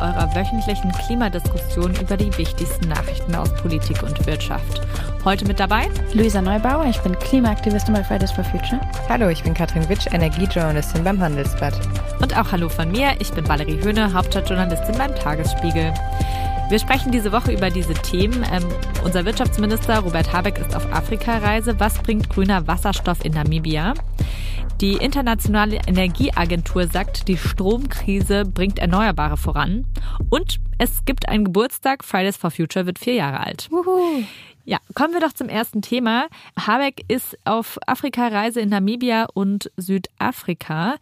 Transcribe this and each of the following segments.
eurer wöchentlichen Klimadiskussion über die wichtigsten Nachrichten aus Politik und Wirtschaft. Heute mit dabei Luisa Neubauer, ich bin Klimaaktivistin bei Fridays for Future. Hallo, ich bin Katrin Witsch, Energiejournalistin beim Handelsblatt. Und auch Hallo von mir, ich bin Valerie Höhne, Hauptstadtjournalistin beim Tagesspiegel. Wir sprechen diese Woche über diese Themen. Ähm, unser Wirtschaftsminister Robert Habeck ist auf Afrikareise. Was bringt grüner Wasserstoff in Namibia? Die Internationale Energieagentur sagt, die Stromkrise bringt Erneuerbare voran. Und es gibt einen Geburtstag. Fridays for Future wird vier Jahre alt. Uhu. Ja, kommen wir doch zum ersten Thema. Habeck ist auf Afrika-Reise in Namibia und Südafrika.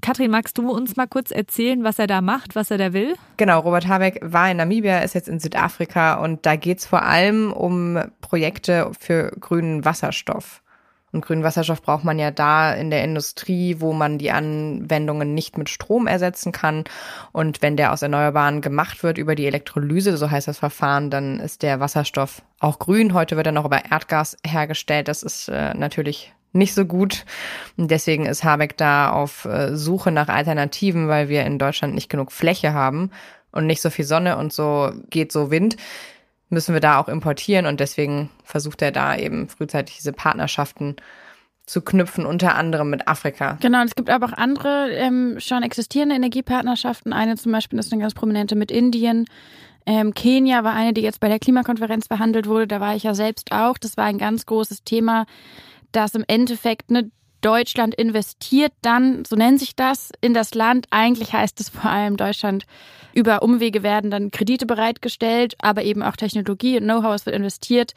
Katrin, magst du uns mal kurz erzählen, was er da macht, was er da will? Genau, Robert Habeck war in Namibia, ist jetzt in Südafrika und da geht's vor allem um Projekte für grünen Wasserstoff. Und grünen Wasserstoff braucht man ja da in der Industrie, wo man die Anwendungen nicht mit Strom ersetzen kann. Und wenn der aus Erneuerbaren gemacht wird über die Elektrolyse, so heißt das Verfahren, dann ist der Wasserstoff auch grün. Heute wird er noch über Erdgas hergestellt. Das ist äh, natürlich nicht so gut. Deswegen ist Habeck da auf äh, Suche nach Alternativen, weil wir in Deutschland nicht genug Fläche haben und nicht so viel Sonne und so geht so Wind müssen wir da auch importieren und deswegen versucht er da eben frühzeitig diese Partnerschaften zu knüpfen, unter anderem mit Afrika. Genau, es gibt aber auch andere ähm, schon existierende Energiepartnerschaften. Eine zum Beispiel ist eine ganz prominente mit Indien. Ähm, Kenia war eine, die jetzt bei der Klimakonferenz verhandelt wurde. Da war ich ja selbst auch. Das war ein ganz großes Thema, dass im Endeffekt ne, Deutschland investiert dann, so nennt sich das, in das Land. Eigentlich heißt es vor allem, Deutschland über Umwege werden dann Kredite bereitgestellt, aber eben auch Technologie und Know-how, wird investiert.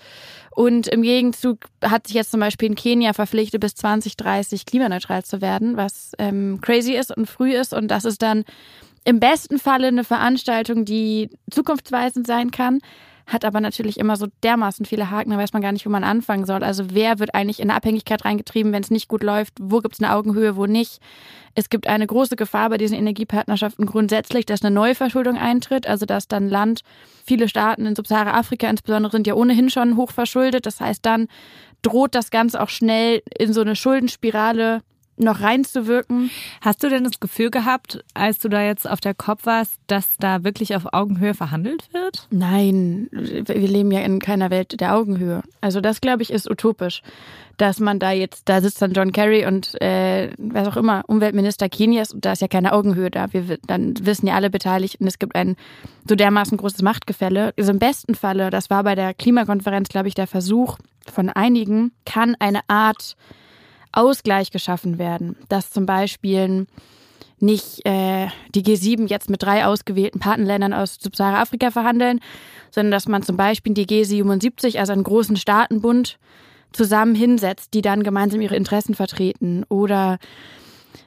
Und im Gegenzug hat sich jetzt zum Beispiel in Kenia verpflichtet, bis 2030 klimaneutral zu werden, was ähm, crazy ist und früh ist. Und das ist dann im besten Falle eine Veranstaltung, die zukunftsweisend sein kann hat aber natürlich immer so dermaßen viele Haken, da weiß man gar nicht, wo man anfangen soll. Also wer wird eigentlich in eine Abhängigkeit reingetrieben, wenn es nicht gut läuft? Wo gibt es eine Augenhöhe, wo nicht? Es gibt eine große Gefahr bei diesen Energiepartnerschaften grundsätzlich, dass eine Neuverschuldung eintritt, also dass dann Land, viele Staaten in Subsahara-Afrika insbesondere sind ja ohnehin schon hoch verschuldet. Das heißt, dann droht das Ganze auch schnell in so eine Schuldenspirale noch reinzuwirken. Hast du denn das Gefühl gehabt, als du da jetzt auf der Kopf warst, dass da wirklich auf Augenhöhe verhandelt wird? Nein, wir leben ja in keiner Welt der Augenhöhe. Also das, glaube ich, ist utopisch, dass man da jetzt, da sitzt dann John Kerry und äh, was auch immer, Umweltminister Kenias und da ist ja keine Augenhöhe da. Wir dann wissen ja alle Beteiligten, es gibt ein so dermaßen großes Machtgefälle. Also im besten Falle, das war bei der Klimakonferenz, glaube ich, der Versuch von einigen, kann eine Art Ausgleich geschaffen werden, dass zum Beispiel nicht äh, die G7 jetzt mit drei ausgewählten Partnerländern aus Subsahara-Afrika verhandeln, sondern dass man zum Beispiel die G77, also einen großen Staatenbund, zusammen hinsetzt, die dann gemeinsam ihre Interessen vertreten oder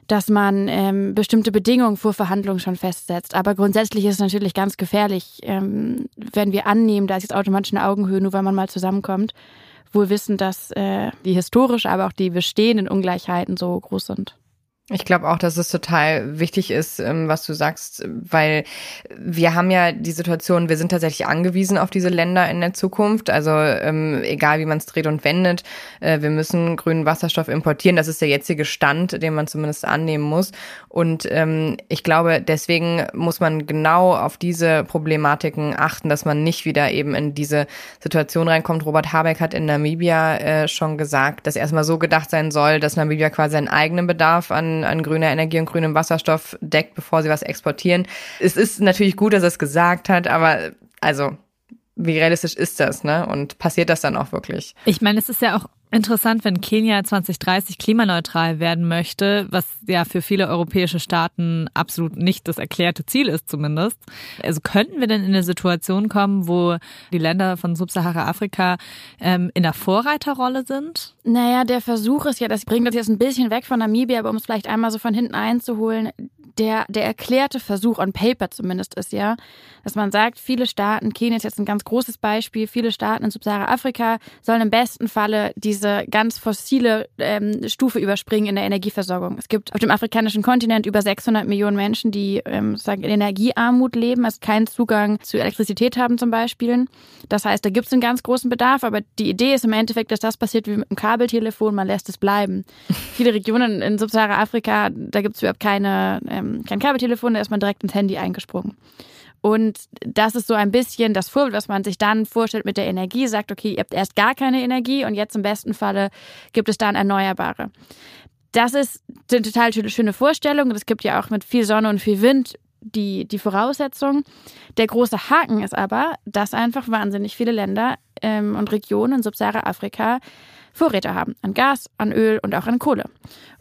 dass man ähm, bestimmte Bedingungen vor Verhandlungen schon festsetzt. Aber grundsätzlich ist es natürlich ganz gefährlich, ähm, wenn wir annehmen, da ist jetzt automatisch eine Augenhöhe, nur weil man mal zusammenkommt wohl wissen, dass äh, die historische, aber auch die bestehenden Ungleichheiten so groß sind. Ich glaube auch, dass es total wichtig ist, ähm, was du sagst, weil wir haben ja die Situation, wir sind tatsächlich angewiesen auf diese Länder in der Zukunft. Also ähm, egal wie man es dreht und wendet, äh, wir müssen grünen Wasserstoff importieren. Das ist der jetzige Stand, den man zumindest annehmen muss. Und ähm, ich glaube, deswegen muss man genau auf diese Problematiken achten, dass man nicht wieder eben in diese Situation reinkommt. Robert Habeck hat in Namibia äh, schon gesagt, dass erstmal so gedacht sein soll, dass Namibia quasi seinen eigenen Bedarf an an, grüner Energie und grünem Wasserstoff deckt, bevor sie was exportieren. Es ist natürlich gut, dass er es gesagt hat, aber also wie realistisch ist das, ne? Und passiert das dann auch wirklich? Ich meine, es ist ja auch Interessant, wenn Kenia 2030 klimaneutral werden möchte, was ja für viele europäische Staaten absolut nicht das erklärte Ziel ist zumindest. Also könnten wir denn in eine Situation kommen, wo die Länder von Subsahara-Afrika ähm, in der Vorreiterrolle sind? Naja, der Versuch ist ja, das bringt uns jetzt ein bisschen weg von Namibia, aber um es vielleicht einmal so von hinten einzuholen, der, der erklärte Versuch on paper zumindest ist ja, dass man sagt, viele Staaten, Kenia ist jetzt ein ganz großes Beispiel, viele Staaten in Subsahara-Afrika sollen im besten Falle diese ganz fossile ähm, Stufe überspringen in der Energieversorgung. Es gibt auf dem afrikanischen Kontinent über 600 Millionen Menschen, die ähm, sozusagen in Energiearmut leben, also keinen Zugang zu Elektrizität haben zum Beispiel. Das heißt, da gibt es einen ganz großen Bedarf, aber die Idee ist im Endeffekt, dass das passiert wie mit einem Kabeltelefon, man lässt es bleiben. Viele Regionen in Subsahara-Afrika, da gibt es überhaupt keine ähm, kein Kabeltelefon, da ist man direkt ins Handy eingesprungen. Und das ist so ein bisschen das Vorbild, was man sich dann vorstellt mit der Energie, sagt, okay, ihr habt erst gar keine Energie und jetzt im besten Falle gibt es dann Erneuerbare. Das ist eine total schöne Vorstellung. Es gibt ja auch mit viel Sonne und viel Wind die, die Voraussetzung. Der große Haken ist aber, dass einfach wahnsinnig viele Länder ähm, und Regionen in Subsahara-Afrika Vorräte haben an Gas, an Öl und auch an Kohle.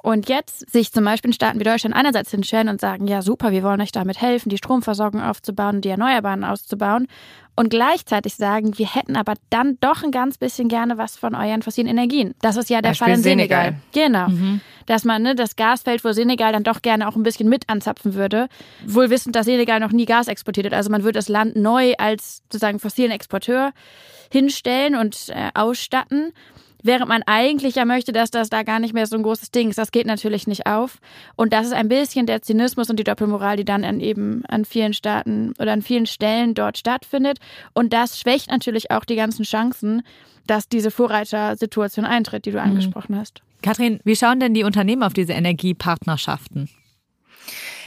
Und jetzt sich zum Beispiel in Staaten wie Deutschland einerseits hinstellen und sagen, ja super, wir wollen euch damit helfen, die Stromversorgung aufzubauen und die Erneuerbaren auszubauen. Und gleichzeitig sagen, wir hätten aber dann doch ein ganz bisschen gerne was von euren fossilen Energien. Das ist ja der Beispiel Fall in Senegal. Senegal. Genau. Mhm. Dass man ne, das Gasfeld vor Senegal dann doch gerne auch ein bisschen mit anzapfen würde. Wohl wissend, dass Senegal noch nie Gas exportiert hat. Also man würde das Land neu als sozusagen fossilen Exporteur hinstellen und äh, ausstatten während man eigentlich ja möchte, dass das da gar nicht mehr so ein großes Ding ist. Das geht natürlich nicht auf. Und das ist ein bisschen der Zynismus und die Doppelmoral, die dann an eben an vielen Staaten oder an vielen Stellen dort stattfindet. Und das schwächt natürlich auch die ganzen Chancen, dass diese Vorreitersituation eintritt, die du mhm. angesprochen hast. Kathrin, wie schauen denn die Unternehmen auf diese Energiepartnerschaften?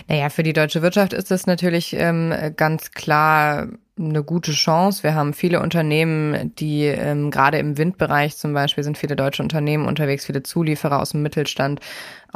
Naja, für die deutsche Wirtschaft ist das natürlich ähm, ganz klar eine gute Chance. Wir haben viele Unternehmen, die ähm, gerade im Windbereich zum Beispiel sind viele deutsche Unternehmen unterwegs, viele Zulieferer aus dem Mittelstand,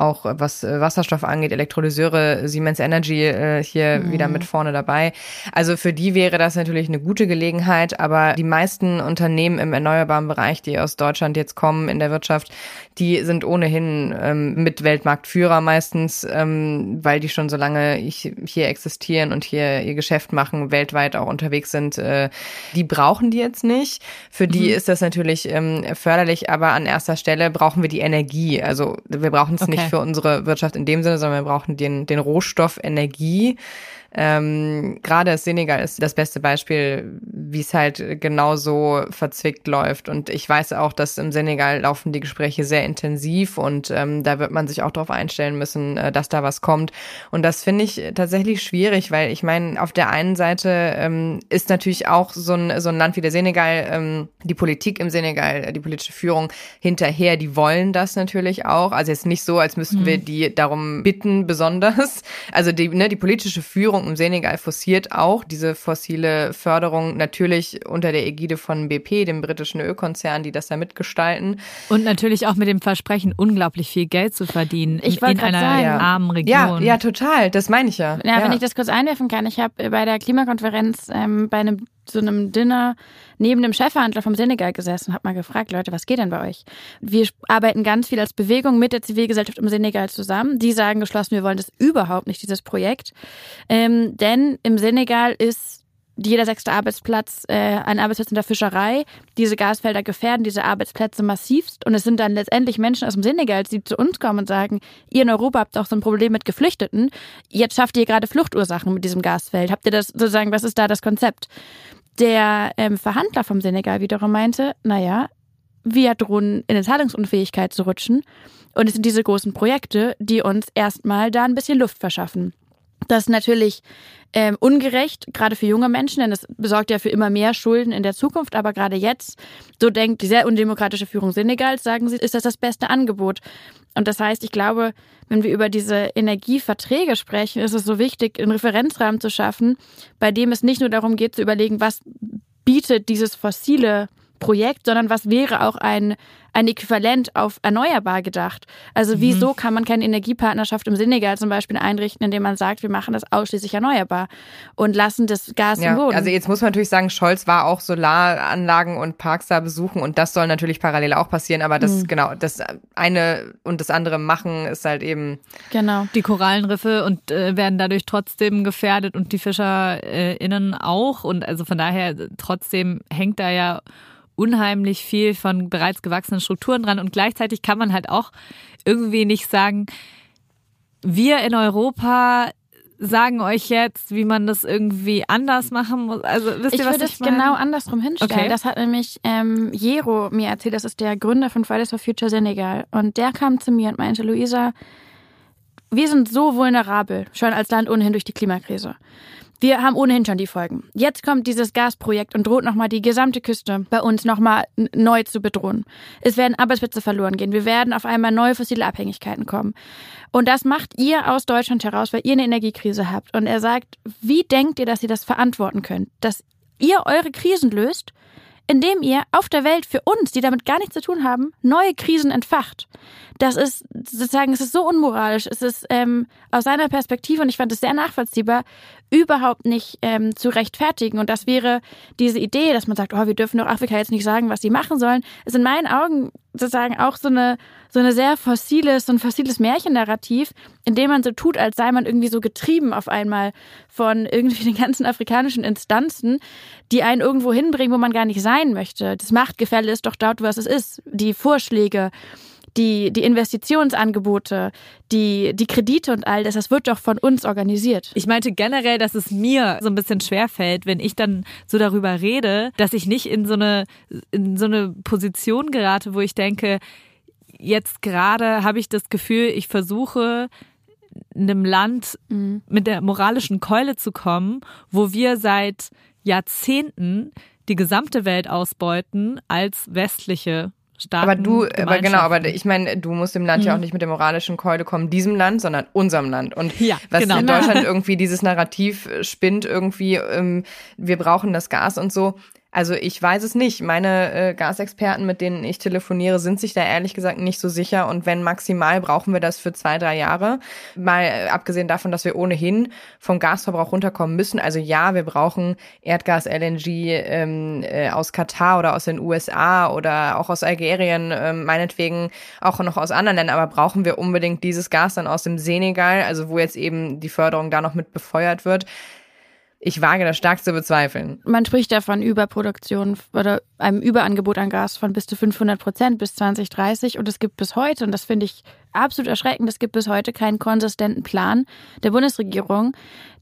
auch was äh, Wasserstoff angeht, Elektrolyseure, Siemens Energy äh, hier mhm. wieder mit vorne dabei. Also für die wäre das natürlich eine gute Gelegenheit, aber die meisten Unternehmen im erneuerbaren Bereich, die aus Deutschland jetzt kommen in der Wirtschaft, die sind ohnehin ähm, mit Weltmarktführer meistens, ähm, weil die schon so lange hier existieren und hier ihr Geschäft machen, weltweit auch unterwegs sind. Äh, die brauchen die jetzt nicht. Für die mhm. ist das natürlich ähm, förderlich, aber an erster Stelle brauchen wir die Energie. Also wir brauchen es okay. nicht für unsere Wirtschaft in dem Sinne, sondern wir brauchen den, den Rohstoff Energie. Ähm, Gerade Senegal ist das beste Beispiel, wie es halt genauso verzwickt läuft. Und ich weiß auch, dass im Senegal laufen die Gespräche sehr intensiv und ähm, da wird man sich auch darauf einstellen müssen, äh, dass da was kommt. Und das finde ich tatsächlich schwierig, weil ich meine, auf der einen Seite ähm, ist natürlich auch so ein, so ein Land wie der Senegal, ähm, die Politik im Senegal, die politische Führung hinterher, die wollen das natürlich auch. Also jetzt nicht so, als müssten mhm. wir die darum bitten, besonders. Also die, ne, die politische Führung Regierung im Senegal forciert auch diese fossile Förderung natürlich unter der Ägide von BP, dem britischen Ölkonzern, die das da mitgestalten. Und natürlich auch mit dem Versprechen, unglaublich viel Geld zu verdienen ich in, in einer sagen. armen Region. Ja, ja, total. Das meine ich ja. ja. Ja, wenn ich das kurz einwerfen kann. Ich habe bei der Klimakonferenz ähm, bei einem zu einem Dinner neben dem Chefverhandler vom Senegal gesessen und habe mal gefragt, Leute, was geht denn bei euch? Wir arbeiten ganz viel als Bewegung mit der Zivilgesellschaft im Senegal zusammen. Die sagen geschlossen, wir wollen das überhaupt nicht, dieses Projekt. Ähm, denn im Senegal ist jeder sechste Arbeitsplatz äh, ein Arbeitsplatz in der Fischerei. Diese Gasfelder gefährden diese Arbeitsplätze massivst. Und es sind dann letztendlich Menschen aus dem Senegal, die zu uns kommen und sagen, ihr in Europa habt auch so ein Problem mit Geflüchteten. Jetzt schafft ihr gerade Fluchtursachen mit diesem Gasfeld. Habt ihr das sozusagen, was ist da das Konzept? Der ähm, Verhandler vom Senegal wiederum meinte, naja, wir drohen in eine Zahlungsunfähigkeit zu rutschen. Und es sind diese großen Projekte, die uns erstmal da ein bisschen Luft verschaffen. Das ist natürlich ähm, ungerecht, gerade für junge Menschen, denn es besorgt ja für immer mehr Schulden in der Zukunft. Aber gerade jetzt, so denkt die sehr undemokratische Führung Senegals, sagen sie, ist das das beste Angebot. Und das heißt, ich glaube, wenn wir über diese Energieverträge sprechen, ist es so wichtig, einen Referenzrahmen zu schaffen, bei dem es nicht nur darum geht zu überlegen, was bietet dieses fossile Projekt, sondern was wäre auch ein, ein Äquivalent auf erneuerbar gedacht. Also mhm. wieso kann man keine Energiepartnerschaft im Senegal zum Beispiel einrichten, indem man sagt, wir machen das ausschließlich erneuerbar und lassen das Gas ja, im Boden. Also jetzt muss man natürlich sagen, Scholz war auch Solaranlagen und Parks da besuchen und das soll natürlich parallel auch passieren, aber das mhm. genau, das eine und das andere machen ist halt eben genau die Korallenriffe und äh, werden dadurch trotzdem gefährdet und die FischerInnen auch und also von daher trotzdem hängt da ja unheimlich viel von bereits gewachsenen Strukturen dran und gleichzeitig kann man halt auch irgendwie nicht sagen, wir in Europa sagen euch jetzt, wie man das irgendwie anders machen muss. Also wisst ihr, ich was würde ich es genau andersrum hinstellen. Okay. Das hat nämlich ähm, Jero mir erzählt. Das ist der Gründer von Fridays for Future Senegal. Und der kam zu mir und meinte, Luisa, wir sind so vulnerabel, schon als Land ohnehin durch die Klimakrise Wir haben ohnehin schon die Folgen. Jetzt kommt dieses Gasprojekt und droht nochmal die gesamte Küste bei uns nochmal neu zu bedrohen. Es werden Arbeitsplätze verloren gehen. Wir werden auf einmal neue fossile Abhängigkeiten kommen. Und das macht ihr aus Deutschland heraus, weil ihr eine Energiekrise habt. Und er sagt, wie denkt ihr, dass ihr das verantworten könnt? Dass ihr eure Krisen löst indem ihr auf der Welt für uns, die damit gar nichts zu tun haben, neue Krisen entfacht. Das ist sozusagen, es ist so unmoralisch, es ist ähm, aus seiner Perspektive, und ich fand es sehr nachvollziehbar, überhaupt nicht ähm, zu rechtfertigen. Und das wäre diese Idee, dass man sagt, oh, wir dürfen doch Afrika jetzt nicht sagen, was sie machen sollen, ist in meinen Augen sozusagen auch so eine, so eine sehr fossiles, so ein fossiles Märchennarrativ, in dem man so tut, als sei man irgendwie so getrieben auf einmal von irgendwie den ganzen afrikanischen Instanzen, die einen irgendwo hinbringen, wo man gar nicht sein möchte. Das Machtgefälle ist doch dort, was es ist. Die Vorschläge, die, die Investitionsangebote, die, die Kredite und all das, das wird doch von uns organisiert. Ich meinte generell, dass es mir so ein bisschen schwerfällt, wenn ich dann so darüber rede, dass ich nicht in so eine, in so eine Position gerate, wo ich denke, jetzt gerade habe ich das Gefühl, ich versuche einem Land mhm. mit der moralischen Keule zu kommen, wo wir seit Jahrzehnten die gesamte Welt ausbeuten als westliche Staaten. Aber du, aber genau, aber ich meine, du musst dem Land mhm. ja auch nicht mit der moralischen Keule kommen, diesem Land, sondern unserem Land. Und ja, was genau. in Deutschland irgendwie dieses Narrativ spinnt, irgendwie, ähm, wir brauchen das Gas und so. Also ich weiß es nicht. Meine äh, Gasexperten, mit denen ich telefoniere, sind sich da ehrlich gesagt nicht so sicher. Und wenn maximal, brauchen wir das für zwei, drei Jahre. Mal äh, abgesehen davon, dass wir ohnehin vom Gasverbrauch runterkommen müssen. Also ja, wir brauchen Erdgas, LNG ähm, äh, aus Katar oder aus den USA oder auch aus Algerien, äh, meinetwegen auch noch aus anderen Ländern. Aber brauchen wir unbedingt dieses Gas dann aus dem Senegal, also wo jetzt eben die Förderung da noch mit befeuert wird? Ich wage das stark zu bezweifeln. Man spricht ja von Überproduktion oder einem Überangebot an Gas von bis zu 500 Prozent bis 2030 und es gibt bis heute, und das finde ich absolut erschreckend, es gibt bis heute keinen konsistenten Plan der Bundesregierung,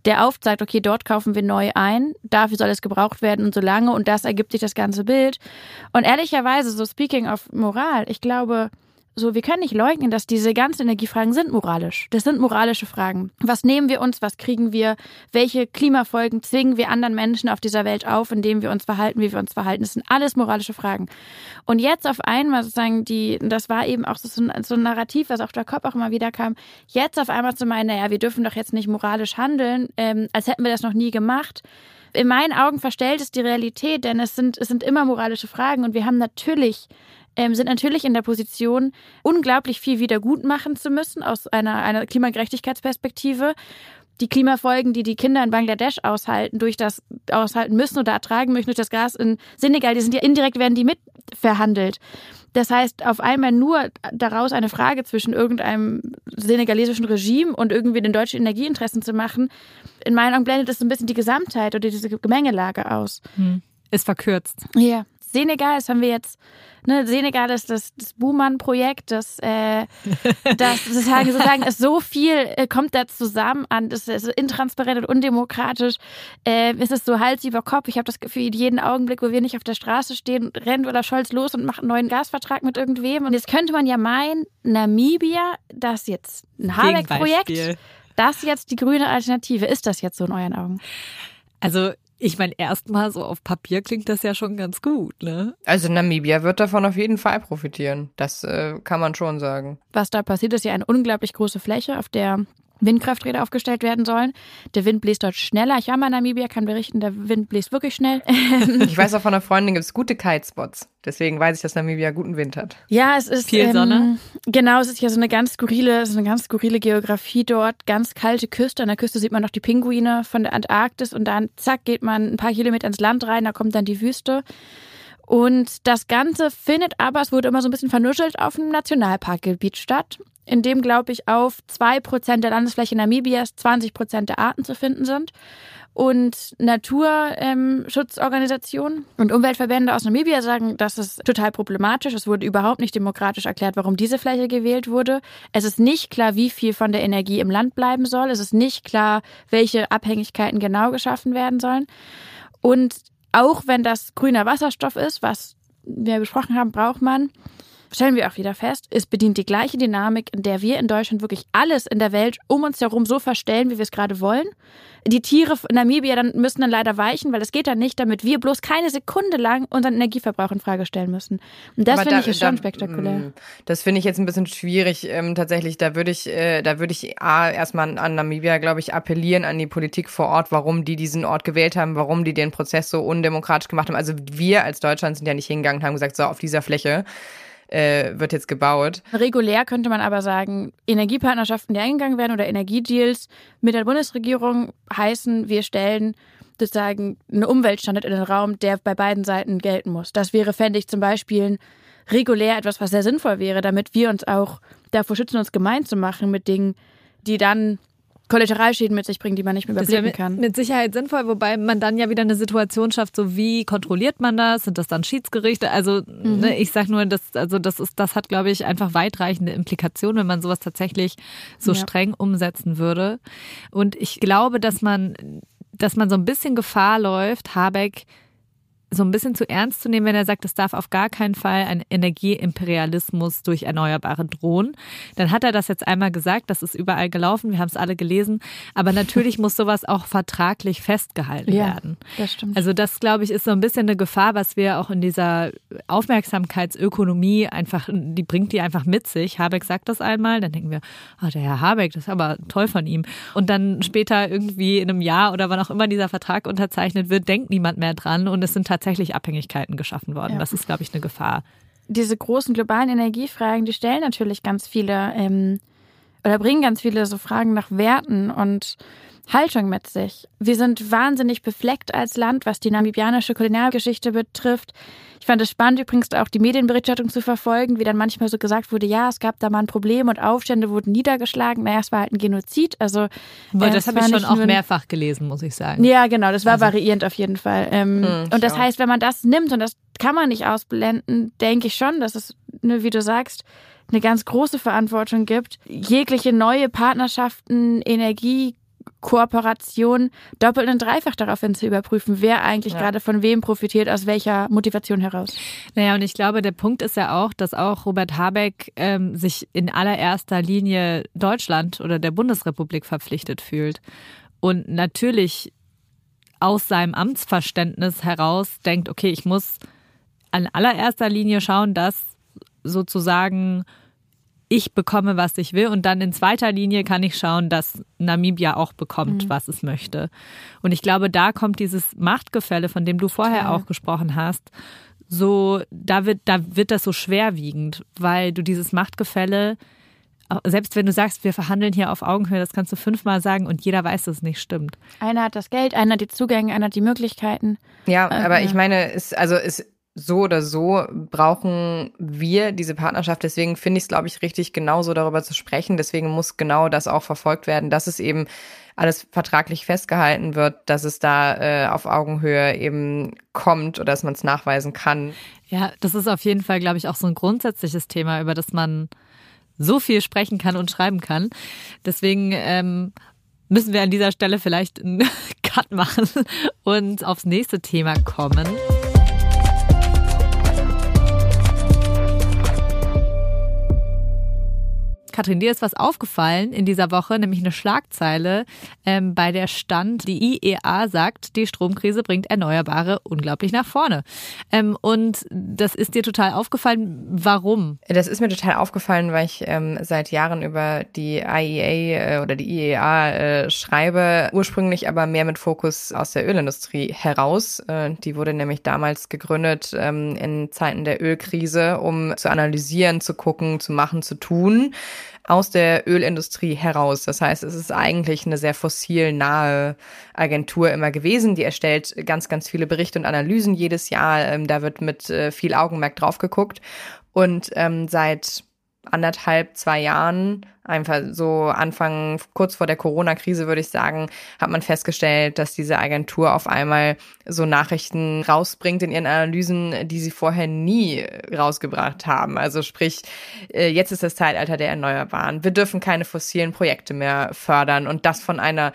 der aufzeigt, okay, dort kaufen wir neu ein, dafür soll es gebraucht werden und so lange und das ergibt sich das ganze Bild. Und ehrlicherweise, so speaking of Moral, ich glaube, so, wir können nicht leugnen, dass diese ganzen Energiefragen sind moralisch. Das sind moralische Fragen. Was nehmen wir uns? Was kriegen wir? Welche Klimafolgen zwingen wir anderen Menschen auf dieser Welt auf, indem wir uns verhalten, wie wir uns verhalten? Das sind alles moralische Fragen. Und jetzt auf einmal sozusagen die, das war eben auch so so ein Narrativ, was auf der Kopf auch immer wieder kam, jetzt auf einmal zu meinen, naja, wir dürfen doch jetzt nicht moralisch handeln, ähm, als hätten wir das noch nie gemacht in meinen Augen verstellt es die Realität, denn es sind, es sind immer moralische Fragen und wir haben natürlich ähm, sind natürlich in der Position, unglaublich viel wieder gut machen zu müssen aus einer, einer Klimagerechtigkeitsperspektive die Klimafolgen, die die Kinder in Bangladesch aushalten, durch das aushalten müssen oder ertragen möchten durch das Gas in Senegal, die sind ja indirekt werden die mitverhandelt. Das heißt, auf einmal nur daraus eine Frage zwischen irgendeinem senegalesischen Regime und irgendwie den deutschen Energieinteressen zu machen, in meinen Augen blendet das so ein bisschen die Gesamtheit oder diese Gemengelage aus. Hm. Ist verkürzt. Ja. Senegal, das haben wir jetzt, ne, Senegal ist das, das Buhmann-Projekt, das, äh, das sozusagen, sozusagen ist so viel, äh, kommt da zusammen an, das ist intransparent und undemokratisch, äh, ist es so Hals über Kopf. Ich habe das Gefühl, jeden Augenblick, wo wir nicht auf der Straße stehen, rennt oder Scholz los und macht einen neuen Gasvertrag mit irgendwem. Und jetzt könnte man ja meinen, Namibia, das jetzt ein Habeck-Projekt, das jetzt die grüne Alternative. Ist das jetzt so in euren Augen? Also ich meine, erstmal so auf Papier klingt das ja schon ganz gut, ne? Also Namibia wird davon auf jeden Fall profitieren. Das äh, kann man schon sagen. Was da passiert, ist ja eine unglaublich große Fläche, auf der Windkrafträder aufgestellt werden sollen. Der Wind bläst dort schneller. Ich war mal in Namibia, kann berichten, der Wind bläst wirklich schnell. ich weiß auch von einer Freundin, gibt es gute Kitespots. Deswegen weiß ich, dass Namibia guten Wind hat. Ja, es ist viel ähm, Sonne. Genau, es ist ja so eine ganz skurrile, so eine ganz skurrile Geografie dort. Ganz kalte Küste. An der Küste sieht man noch die Pinguine von der Antarktis und dann zack geht man ein paar Kilometer ins Land rein. Da kommt dann die Wüste. Und das Ganze findet aber, es wurde immer so ein bisschen vernuschelt, auf einem Nationalparkgebiet statt in dem, glaube ich, auf zwei Prozent der Landesfläche Namibias 20 Prozent der Arten zu finden sind. Und Naturschutzorganisationen und Umweltverbände aus Namibia sagen, das ist total problematisch. Es wurde überhaupt nicht demokratisch erklärt, warum diese Fläche gewählt wurde. Es ist nicht klar, wie viel von der Energie im Land bleiben soll. Es ist nicht klar, welche Abhängigkeiten genau geschaffen werden sollen. Und auch wenn das grüner Wasserstoff ist, was wir besprochen haben, braucht man stellen wir auch wieder fest, es bedient die gleiche Dynamik, in der wir in Deutschland wirklich alles in der Welt um uns herum so verstellen, wie wir es gerade wollen. Die Tiere in Namibia dann müssen dann leider weichen, weil es geht dann nicht, damit wir bloß keine Sekunde lang unseren Energieverbrauch in Frage stellen müssen. Und das finde ich ist schon da, spektakulär. Mm, das finde ich jetzt ein bisschen schwierig. Ähm, tatsächlich, da würde ich, äh, da würde ich A, erstmal an Namibia, glaube ich, appellieren an die Politik vor Ort, warum die diesen Ort gewählt haben, warum die den Prozess so undemokratisch gemacht haben. Also wir als Deutschland sind ja nicht hingegangen und haben gesagt, so auf dieser Fläche äh, wird jetzt gebaut. Regulär könnte man aber sagen, Energiepartnerschaften, die eingegangen werden oder Energiedeals mit der Bundesregierung heißen, wir stellen sozusagen einen Umweltstandard in den Raum, der bei beiden Seiten gelten muss. Das wäre, fände ich zum Beispiel regulär etwas, was sehr sinnvoll wäre, damit wir uns auch davor schützen, uns gemein zu machen mit Dingen, die dann Kollateralschäden mit sich bringen, die man nicht mehr überblicken mit, kann. Mit Sicherheit sinnvoll, wobei man dann ja wieder eine Situation schafft, so wie kontrolliert man das? Sind das dann Schiedsgerichte? Also mhm. ne, ich sag nur, das, also das ist, das hat, glaube ich, einfach weitreichende Implikationen, wenn man sowas tatsächlich so ja. streng umsetzen würde. Und ich glaube, dass man, dass man so ein bisschen Gefahr läuft, Habeck so ein bisschen zu ernst zu nehmen, wenn er sagt, es darf auf gar keinen Fall ein Energieimperialismus durch Erneuerbare drohen. Dann hat er das jetzt einmal gesagt, das ist überall gelaufen, wir haben es alle gelesen. Aber natürlich muss sowas auch vertraglich festgehalten ja, werden. Das stimmt. Also das, glaube ich, ist so ein bisschen eine Gefahr, was wir auch in dieser Aufmerksamkeitsökonomie einfach, die bringt die einfach mit sich. Habeck sagt das einmal, dann denken wir, ah, der Herr Habeck, das ist aber toll von ihm. Und dann später irgendwie in einem Jahr oder wann auch immer dieser Vertrag unterzeichnet wird, denkt niemand mehr dran und es sind tatsächlich tatsächlich Abhängigkeiten geschaffen worden. Ja. Das ist, glaube ich, eine Gefahr. Diese großen globalen Energiefragen, die stellen natürlich ganz viele ähm, oder bringen ganz viele so Fragen nach Werten und Haltung mit sich. Wir sind wahnsinnig befleckt als Land, was die namibianische Kolonialgeschichte betrifft. Ich fand es spannend, übrigens auch die Medienberichterstattung zu verfolgen, wie dann manchmal so gesagt wurde, ja, es gab da mal ein Problem und Aufstände wurden niedergeschlagen. Naja, es war halt ein Genozid. Also äh, das habe ich schon auch mehrfach gelesen, muss ich sagen. Ja, genau, das war also, variierend auf jeden Fall. Ähm, mh, und das auch. heißt, wenn man das nimmt und das kann man nicht ausblenden, denke ich schon, dass es, ne, wie du sagst, eine ganz große Verantwortung gibt, jegliche neue Partnerschaften, Energie, Kooperation doppelt und dreifach darauf hin zu überprüfen, wer eigentlich ja. gerade von wem profitiert, aus welcher Motivation heraus. Naja, und ich glaube, der Punkt ist ja auch, dass auch Robert Habeck ähm, sich in allererster Linie Deutschland oder der Bundesrepublik verpflichtet fühlt. Und natürlich aus seinem Amtsverständnis heraus denkt, okay, ich muss an allererster Linie schauen, dass sozusagen ich bekomme, was ich will. Und dann in zweiter Linie kann ich schauen, dass Namibia auch bekommt, mhm. was es möchte. Und ich glaube, da kommt dieses Machtgefälle, von dem du vorher Total. auch gesprochen hast, so, da wird, da wird das so schwerwiegend, weil du dieses Machtgefälle, selbst wenn du sagst, wir verhandeln hier auf Augenhöhe, das kannst du fünfmal sagen und jeder weiß, dass es nicht stimmt. Einer hat das Geld, einer hat die Zugänge, einer hat die Möglichkeiten. Ja, aber äh, ich meine, es, also es so oder so brauchen wir diese Partnerschaft. Deswegen finde ich es, glaube ich, richtig, genauso darüber zu sprechen. Deswegen muss genau das auch verfolgt werden, dass es eben alles vertraglich festgehalten wird, dass es da äh, auf Augenhöhe eben kommt oder dass man es nachweisen kann. Ja, das ist auf jeden Fall, glaube ich, auch so ein grundsätzliches Thema, über das man so viel sprechen kann und schreiben kann. Deswegen ähm, müssen wir an dieser Stelle vielleicht einen Cut machen und aufs nächste Thema kommen. Katrin, dir ist was aufgefallen in dieser Woche, nämlich eine Schlagzeile, ähm, bei der stand, die IEA sagt, die Stromkrise bringt Erneuerbare unglaublich nach vorne. Ähm, und das ist dir total aufgefallen. Warum? Das ist mir total aufgefallen, weil ich ähm, seit Jahren über die IEA äh, oder die IEA äh, schreibe, ursprünglich aber mehr mit Fokus aus der Ölindustrie heraus. Äh, die wurde nämlich damals gegründet ähm, in Zeiten der Ölkrise, um zu analysieren, zu gucken, zu machen, zu tun aus der Ölindustrie heraus. Das heißt, es ist eigentlich eine sehr fossilnahe Agentur immer gewesen. Die erstellt ganz, ganz viele Berichte und Analysen jedes Jahr. Ähm, da wird mit äh, viel Augenmerk drauf geguckt. Und ähm, seit anderthalb, zwei Jahren, einfach so Anfang, kurz vor der Corona-Krise, würde ich sagen, hat man festgestellt, dass diese Agentur auf einmal so Nachrichten rausbringt in ihren Analysen, die sie vorher nie rausgebracht haben. Also sprich, äh, jetzt ist das Zeitalter der Erneuerbaren. Wir dürfen keine fossilen Projekte mehr fördern und das von einer